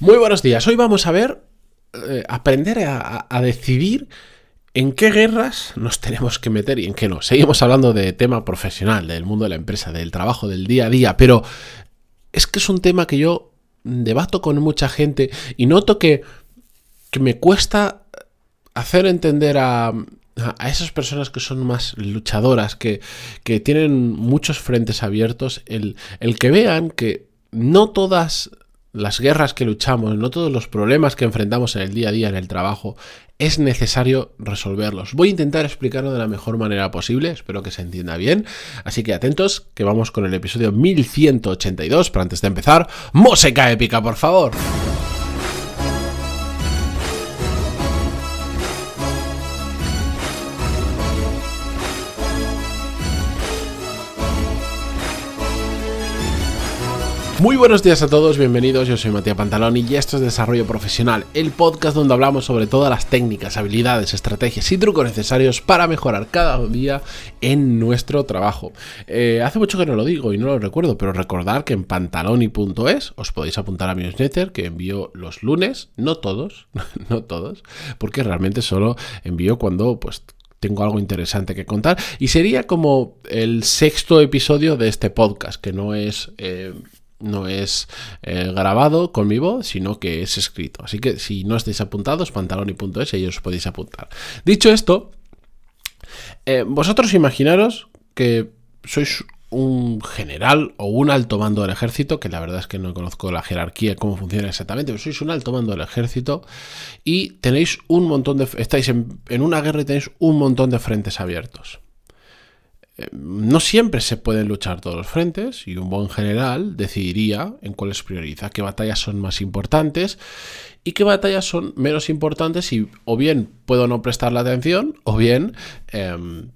Muy buenos días. Hoy vamos a ver, eh, aprender a, a, decidir en qué guerras nos tenemos que meter y en qué no. Seguimos hablando de tema profesional, del mundo de la empresa, del trabajo, del día a día, pero es que es un tema que yo debato con mucha gente y noto que, que me cuesta hacer entender a, a esas personas que son más luchadoras, que, que tienen muchos frentes abiertos, el, el que vean que no todas las guerras que luchamos, no todos los problemas que enfrentamos en el día a día en el trabajo, es necesario resolverlos. Voy a intentar explicarlo de la mejor manera posible, espero que se entienda bien. Así que atentos, que vamos con el episodio 1182, pero antes de empezar, música épica, por favor. Muy buenos días a todos, bienvenidos, yo soy Matías Pantaloni y esto es Desarrollo Profesional, el podcast donde hablamos sobre todas las técnicas, habilidades, estrategias y trucos necesarios para mejorar cada día en nuestro trabajo. Eh, hace mucho que no lo digo y no lo recuerdo, pero recordad que en pantaloni.es os podéis apuntar a mi newsletter que envío los lunes, no todos, no todos, porque realmente solo envío cuando pues tengo algo interesante que contar. Y sería como el sexto episodio de este podcast, que no es eh, no es eh, grabado con mi voz, sino que es escrito. Así que si no estáis apuntados, pantaloni.es y os podéis apuntar. Dicho esto, eh, vosotros imaginaros que sois un general o un alto mando del ejército, que la verdad es que no conozco la jerarquía, cómo funciona exactamente, pero sois un alto mando del ejército y tenéis un montón de... estáis en una guerra y tenéis un montón de frentes abiertos no siempre se pueden luchar todos los frentes y un buen general decidiría en cuáles prioriza, qué batallas son más importantes y qué batallas son menos importantes y o bien puedo no prestarle atención o bien em,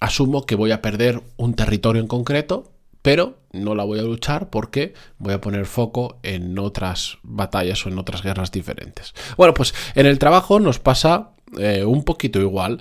asumo que voy a perder un territorio en concreto pero no la voy a luchar porque voy a poner foco en otras batallas o en otras guerras diferentes. Bueno, pues en el trabajo nos pasa eh, un poquito igual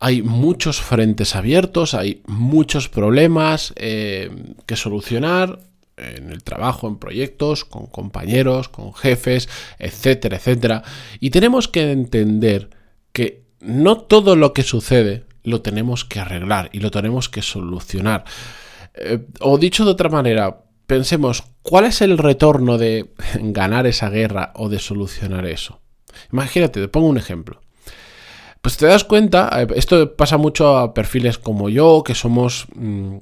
hay muchos frentes abiertos, hay muchos problemas eh, que solucionar en el trabajo, en proyectos, con compañeros, con jefes, etcétera, etcétera. Y tenemos que entender que no todo lo que sucede lo tenemos que arreglar y lo tenemos que solucionar. Eh, o dicho de otra manera, pensemos, ¿cuál es el retorno de ganar esa guerra o de solucionar eso? Imagínate, te pongo un ejemplo. Pues te das cuenta, eh, esto pasa mucho a perfiles como yo, que somos mm,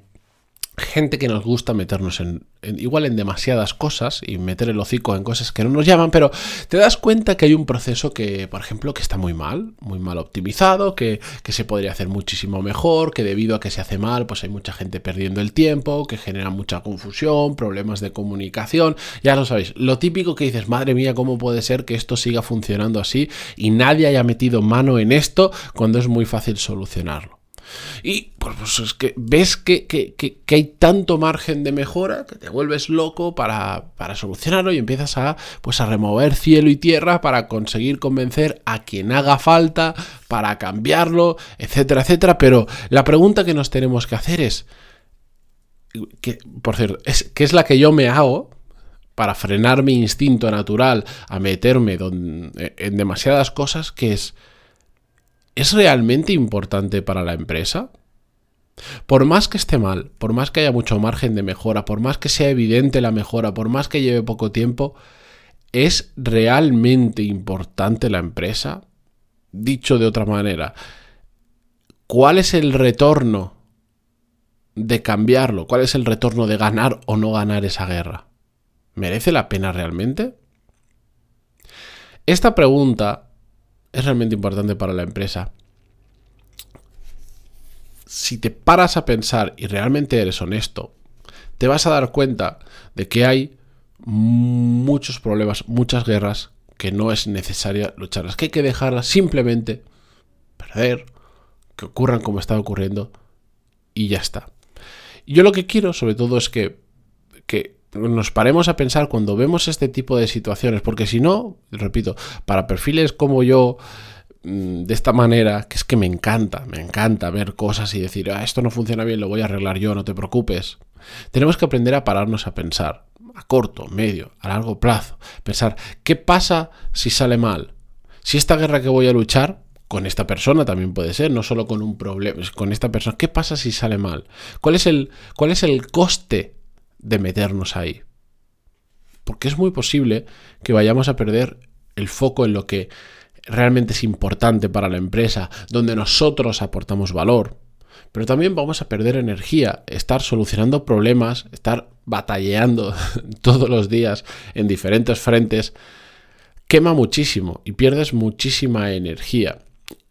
gente que nos gusta meternos en, igual en demasiadas cosas y meter el hocico en cosas que no nos llaman, pero te das cuenta que hay un proceso que, por ejemplo, que está muy mal, muy mal optimizado, que, que, se podría hacer muchísimo mejor, que debido a que se hace mal, pues hay mucha gente perdiendo el tiempo, que genera mucha confusión, problemas de comunicación, ya lo sabéis, lo típico que dices, madre mía, ¿cómo puede ser que esto siga funcionando así y nadie haya metido mano en esto cuando es muy fácil solucionarlo? Y pues, pues, es que ves que, hay tanto margen de mejora que te vuelves loco para, solucionarlo y empiezas a, pues, a remover cielo y tierra para conseguir convencer a quien haga falta, para cambiarlo, etcétera, etcétera. Pero la pregunta que nos tenemos que hacer es, que, por cierto, es, que es la que yo me hago para frenar mi instinto natural a meterme en demasiadas cosas, que es ¿es realmente importante para la empresa? Por más que esté mal, por más que haya mucho margen de mejora, por más que sea evidente la mejora, por más que lleve poco tiempo, ¿es realmente importante la empresa? Dicho de otra manera, ¿cuál es el retorno de cambiarlo? ¿Cuál es el retorno de ganar o no ganar esa guerra? ¿Merece la pena realmente? Esta pregunta es realmente importante para la empresa. Si te paras a pensar y realmente eres honesto, te vas a dar cuenta de que hay muchos problemas, muchas guerras que no es necesaria lucharlas, que hay que dejarlas simplemente perder, que ocurran como está ocurriendo y ya está. Yo lo que quiero sobre todo es que, que nos paremos a pensar cuando vemos este tipo de situaciones, porque si no, repito, para perfiles como yo, mm, de esta manera, que es que me encanta, me encanta ver cosas y decir, ah, esto no funciona bien, lo voy a arreglar yo, no te preocupes. Tenemos que aprender a pararnos a pensar, a corto, medio, a largo plazo. Pensar, ¿qué pasa si sale mal? Si esta guerra que voy a luchar con esta persona también puede ser, no solo con un problema, con esta persona. ¿Qué pasa si sale mal? ¿Cuál es el, cuál es el coste de meternos ahí? Porque es muy posible que vayamos a perder el foco en lo que realmente es importante para la empresa, donde nosotros aportamos valor. Pero también vamos a perder energía, estar solucionando problemas, estar batalleando todos los días en diferentes frentes, quema muchísimo y pierdes muchísima energía.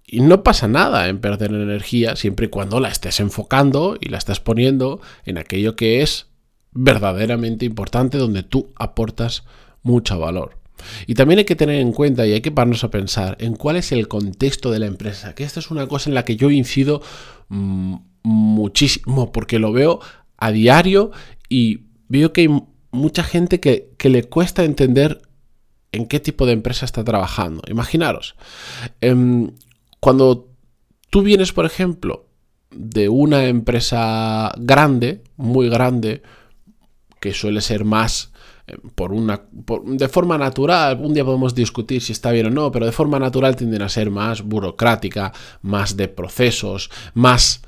Y no pasa nada en perder energía siempre y cuando la estés enfocando y la estás poniendo en aquello que es verdaderamente importante, donde tú aportas mucho valor. Y también hay que tener en cuenta y hay que pararnos a pensar en cuál es el contexto de la empresa, que esta es una cosa en la que yo incido mm, muchísimo, porque lo veo a diario y veo que hay mucha gente que, le cuesta entender en qué tipo de empresa está trabajando. Imaginaros, em, cuando tú vienes, por ejemplo, de una empresa grande, muy grande, que suele ser más eh, por una de forma natural, un día podemos discutir si está bien o no, pero de forma natural tienden a ser más burocrática, más de procesos, más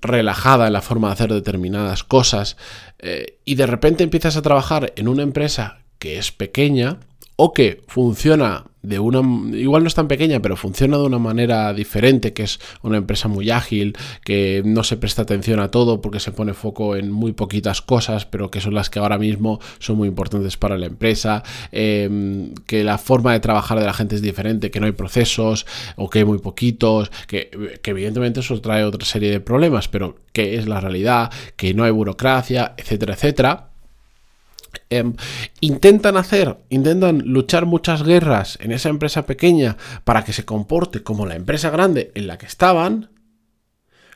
relajada en la forma de hacer determinadas cosas. Eh, y de repente empiezas a trabajar en una empresa que es pequeña o que funciona de una igual no es tan pequeña, pero funciona de una manera diferente, que es una empresa muy ágil, que no se presta atención a todo porque se pone foco en muy poquitas cosas, pero que son las que ahora mismo son muy importantes para la empresa, em, que la forma de trabajar de la gente es diferente, que no hay procesos o que hay muy poquitos, que, que evidentemente eso trae otra serie de problemas, pero que es la realidad, que no hay burocracia, etcétera, etcétera Em, intentan hacer, intentan luchar muchas guerras en esa empresa pequeña para que se comporte como la empresa grande en la que estaban,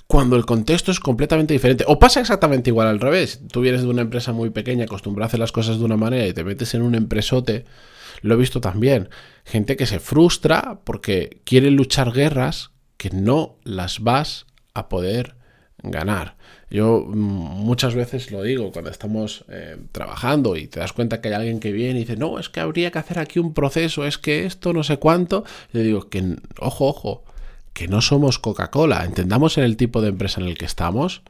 cuando el contexto es completamente diferente. O pasa exactamente igual al revés. Tú vienes de una empresa muy pequeña, acostumbrada a hacer las cosas de una manera y te metes en un empresote. Lo he visto también. Gente que se frustra porque quiere luchar guerras que no las vas a poder ganar. Yo mm, muchas veces lo digo cuando estamos eh, trabajando y te das cuenta que hay alguien que viene y dice, no, es que habría que hacer aquí un proceso, es que esto no sé cuánto. Le digo que, ojo, ojo, que no somos Coca-Cola. Entendamos en el tipo de empresa en el que estamos,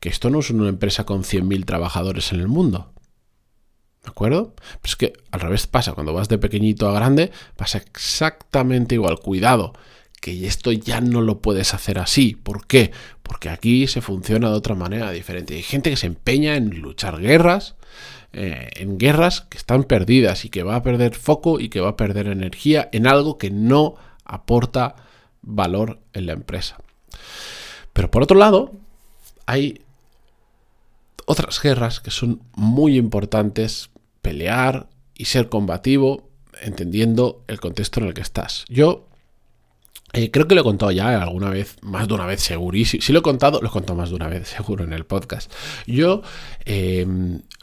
que esto no es una empresa con 100.000 trabajadores en el mundo. ¿De acuerdo? Pero es que al revés pasa, cuando vas de pequeñito a grande, pasa exactamente igual. Cuidado, que esto ya no lo puedes hacer así. ¿Por qué? Porque aquí se funciona de otra manera diferente. Hay gente que se empeña en luchar guerras, eh, en guerras que están perdidas y que va a perder foco y que va a perder energía en algo que no aporta valor en la empresa. Pero por otro lado, hay otras guerras que son muy importantes pelear y ser combativo entendiendo el contexto en el que estás. Yo eh, creo que lo he contado ya alguna vez, más de una vez segurísimo. Si lo he contado, lo he contado más de una vez, seguro, en el podcast. Yo eh,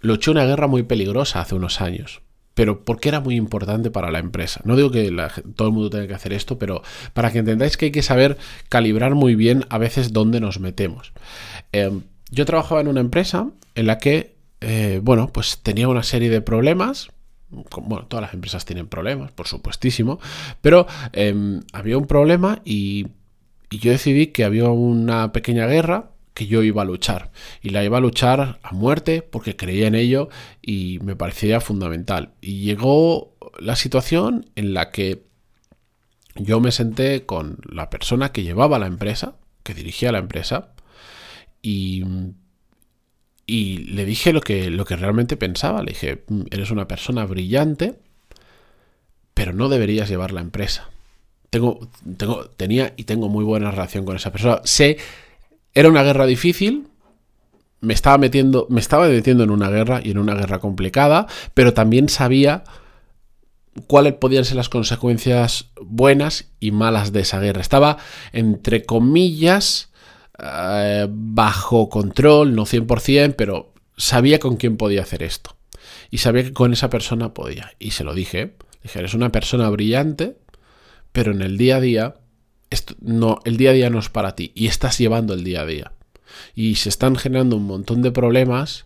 luché una guerra muy peligrosa hace unos años. Pero porque era muy importante para la empresa. No digo que todo el mundo tenga que hacer esto, pero para que entendáis que hay que saber calibrar muy bien a veces dónde nos metemos. Em, yo trabajaba en una empresa en la que, eh, bueno, pues tenía una serie de problemas bueno, todas las empresas tienen problemas, por supuestísimo, pero em, había un problema y, yo decidí que había una pequeña guerra que yo iba a luchar y la iba a luchar a muerte porque creía en ello y me parecía fundamental. Y llegó la situación en la que yo me senté con la persona que llevaba la empresa, que dirigía la empresa, y y le dije lo que, lo que realmente pensaba. Le dije, mm, eres una persona brillante, pero no deberías llevar la empresa. Tengo, tengo, tenía y tengo muy buena relación con esa persona. Sé, era una guerra difícil, me estaba metiendo, me estaba metiendo en una guerra y en una guerra complicada, pero también sabía cuáles podían ser las consecuencias buenas y malas de esa guerra. Estaba, entre comillas, eh, bajo control, no 100%, pero sabía con quién podía hacer esto. Y sabía que con esa persona podía. Y se lo dije. Dije, eres una persona brillante, pero en el día a día, esto, no, el día a día no es para ti. Y estás llevando el día a día. Y se están generando un montón de problemas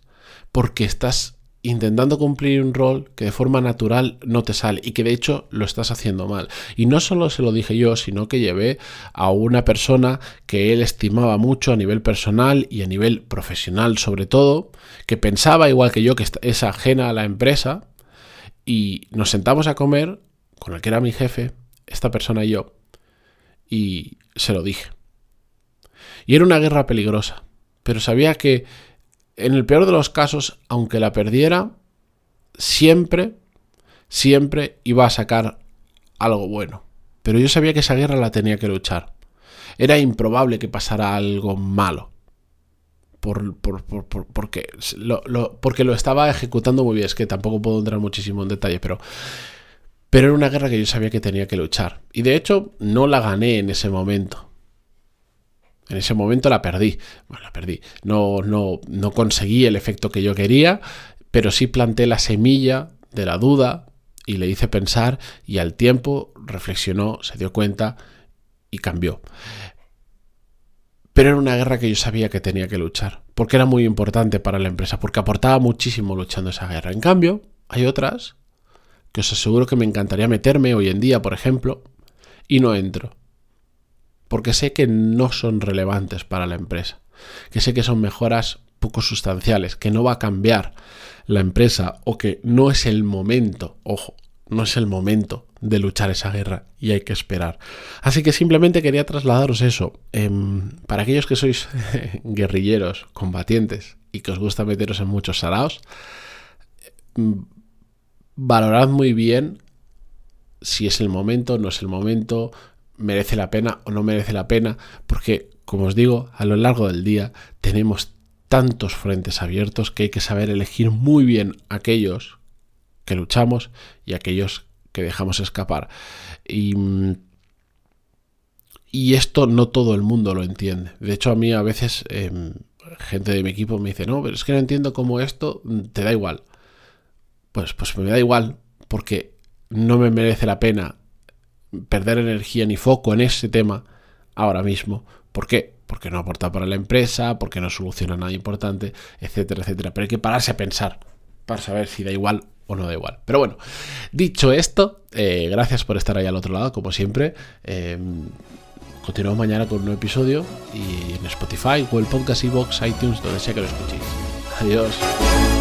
porque estás intentando cumplir un rol que de forma natural no te sale y que de hecho lo estás haciendo mal. Y no solo se lo dije yo, sino que llevé a una persona que él estimaba mucho a nivel personal y a nivel profesional sobre todo, que pensaba igual que yo que es ajena a la empresa y nos sentamos a comer con el que era mi jefe, esta persona y yo, y se lo dije. Y era una guerra peligrosa, pero sabía que en el peor de los casos, aunque la perdiera, siempre, siempre iba a sacar algo bueno. Pero yo sabía que esa guerra la tenía que luchar. Era improbable que pasara algo malo. Por, porque, lo, porque lo estaba ejecutando muy bien. Es que tampoco puedo entrar muchísimo en detalle, pero, pero era una guerra que yo sabía que tenía que luchar. Y de hecho, no la gané en ese momento. En ese momento la perdí. Bueno, la perdí. No, no, no conseguí el efecto que yo quería, pero sí planté la semilla de la duda y le hice pensar y al tiempo reflexionó, se dio cuenta y cambió. Pero era una guerra que yo sabía que tenía que luchar, porque era muy importante para la empresa, porque aportaba muchísimo luchando esa guerra. En cambio, hay otras que os aseguro que me encantaría meterme hoy en día, por ejemplo, y no entro porque sé que no son relevantes para la empresa, que sé que son mejoras poco sustanciales, que no va a cambiar la empresa o que no es el momento, ojo, no es el momento de luchar esa guerra y hay que esperar. Así que simplemente quería trasladaros eso. Em, para aquellos que sois guerrilleros, combatientes y que os gusta meteros en muchos saraos, em, valorad muy bien si es el momento, no es el momento, merece la pena o no merece la pena, porque, como os digo, a lo largo del día tenemos tantos frentes abiertos que hay que saber elegir muy bien aquellos que luchamos y aquellos que dejamos escapar. Y, y esto no todo el mundo lo entiende. De hecho, a mí a veces em, gente de mi equipo me dice, no, pero es que no entiendo cómo esto te da igual. Pues, pues me da igual porque no me merece la pena perder energía ni foco en ese tema ahora mismo. ¿Por qué? Porque no aporta para la empresa, porque no soluciona nada importante, etcétera, etcétera. Pero hay que pararse a pensar para saber si da igual o no da igual. Pero bueno, dicho esto, eh, gracias por estar ahí al otro lado, como siempre. Eh, continuamos mañana con un nuevo episodio y en Spotify, Google Podcast, Box, iTunes, donde sea que lo escuchéis. Adiós.